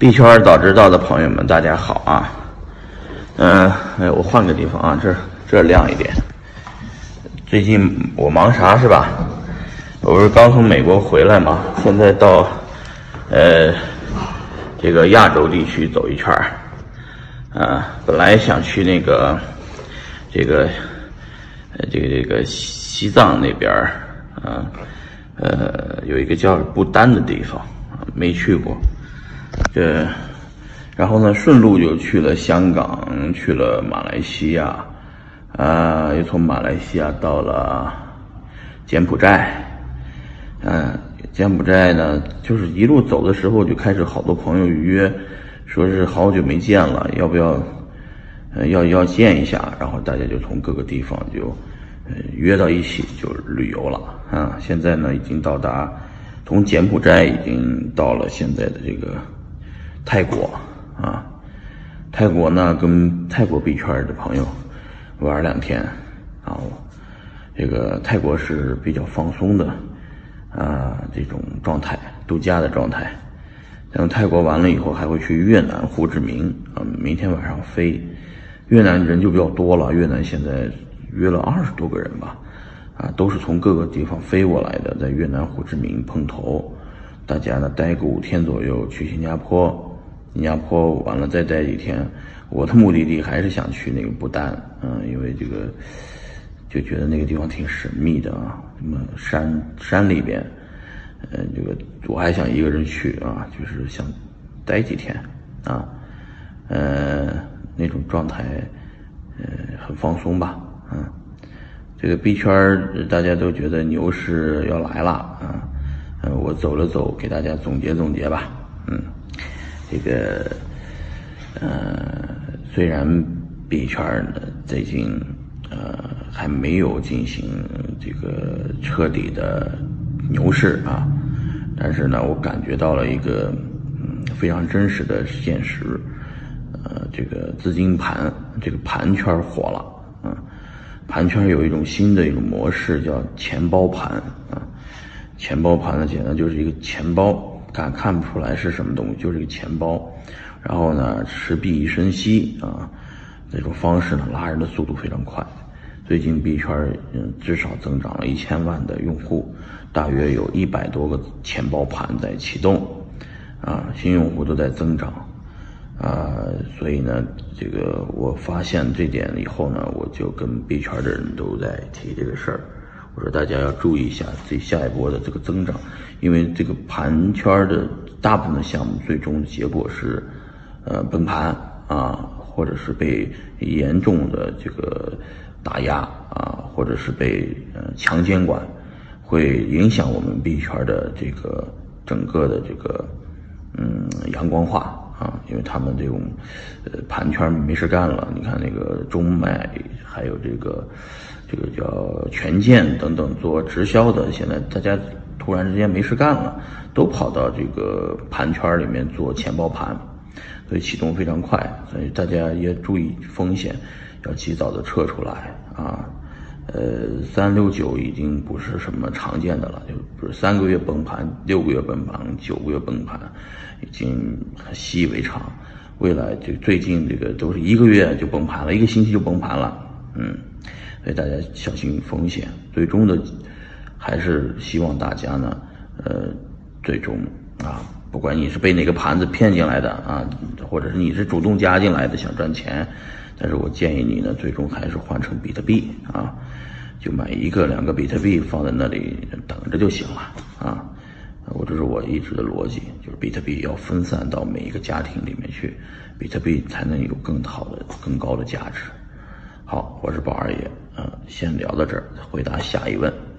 币圈早知道的朋友们，大家好啊！嗯，哎，我换个地方啊，这这亮一点。最近我忙啥是吧？我不是刚从美国回来嘛，现在到呃这个亚洲地区走一圈儿。啊，本来想去那个这个呃这个这个西藏那边儿啊，呃有一个叫不丹的地方，没去过。这，然后呢，顺路就去了香港，去了马来西亚，啊，又从马来西亚到了柬埔寨，嗯，柬埔寨呢，就是一路走的时候就开始好多朋友约，说是好久没见了，要不要，呃，要要见一下，然后大家就从各个地方就，呃，约到一起就旅游了，啊，现在呢已经到达，从柬埔寨已经到了现在的这个。泰国啊，泰国呢，跟泰国币圈的朋友玩两天，然后这个泰国是比较放松的啊，这种状态，度假的状态。等泰国完了以后，还会去越南胡志明啊，明天晚上飞。越南人就比较多了，越南现在约了二十多个人吧，啊，都是从各个地方飞过来的，在越南胡志明碰头，大家呢待个五天左右，去新加坡。新加坡完了再待几天，我的目的地还是想去那个不丹，嗯，因为这个就觉得那个地方挺神秘的啊，什么山山里边，嗯，这个我还想一个人去啊，就是想待几天啊，呃，那种状态，呃，很放松吧，嗯，这个币圈大家都觉得牛市要来了啊，嗯，我走了走，给大家总结总结吧，嗯。这个，呃，虽然币圈呢最近呃还没有进行这个彻底的牛市啊，但是呢，我感觉到了一个嗯非常真实的现实，呃，这个资金盘这个盘圈火了啊，盘圈有一种新的一种模式叫钱包盘啊，钱包盘呢简单就是一个钱包。看看不出来是什么东西，就是个钱包，然后呢，持币一身息啊，这种方式呢，拉人的速度非常快。最近币圈嗯，至少增长了一千万的用户，大约有一百多个钱包盘在启动，啊，新用户都在增长，啊，所以呢，这个我发现这点以后呢，我就跟币圈的人都在提这个事儿。我说大家要注意一下这下一波的这个增长，因为这个盘圈的大部分的项目最终的结果是，呃崩盘啊，或者是被严重的这个打压啊，或者是被呃强监管，会影响我们币圈的这个整个的这个嗯阳光化啊，因为他们这种呃盘圈没事干了，你看那个中脉还有这个。这个叫权健等等做直销的，现在大家突然之间没事干了，都跑到这个盘圈里面做钱包盘，所以启动非常快，所以大家也注意风险，要及早的撤出来啊。呃，三六九已经不是什么常见的了，就不是三个月崩盘、六个月崩盘、九个月崩盘，已经习以为常。未来就最近这个都是一个月就崩盘了，一个星期就崩盘了，嗯。所以大家小心风险，最终的还是希望大家呢，呃，最终啊，不管你是被哪个盘子骗进来的啊，或者是你是主动加进来的想赚钱，但是我建议你呢，最终还是换成比特币啊，就买一个两个比特币放在那里等着就行了啊。我这是我一直的逻辑，就是比特币要分散到每一个家庭里面去，比特币才能有更好的、更高的价值。好，我是宝二爷，嗯，先聊到这儿，回答下一问。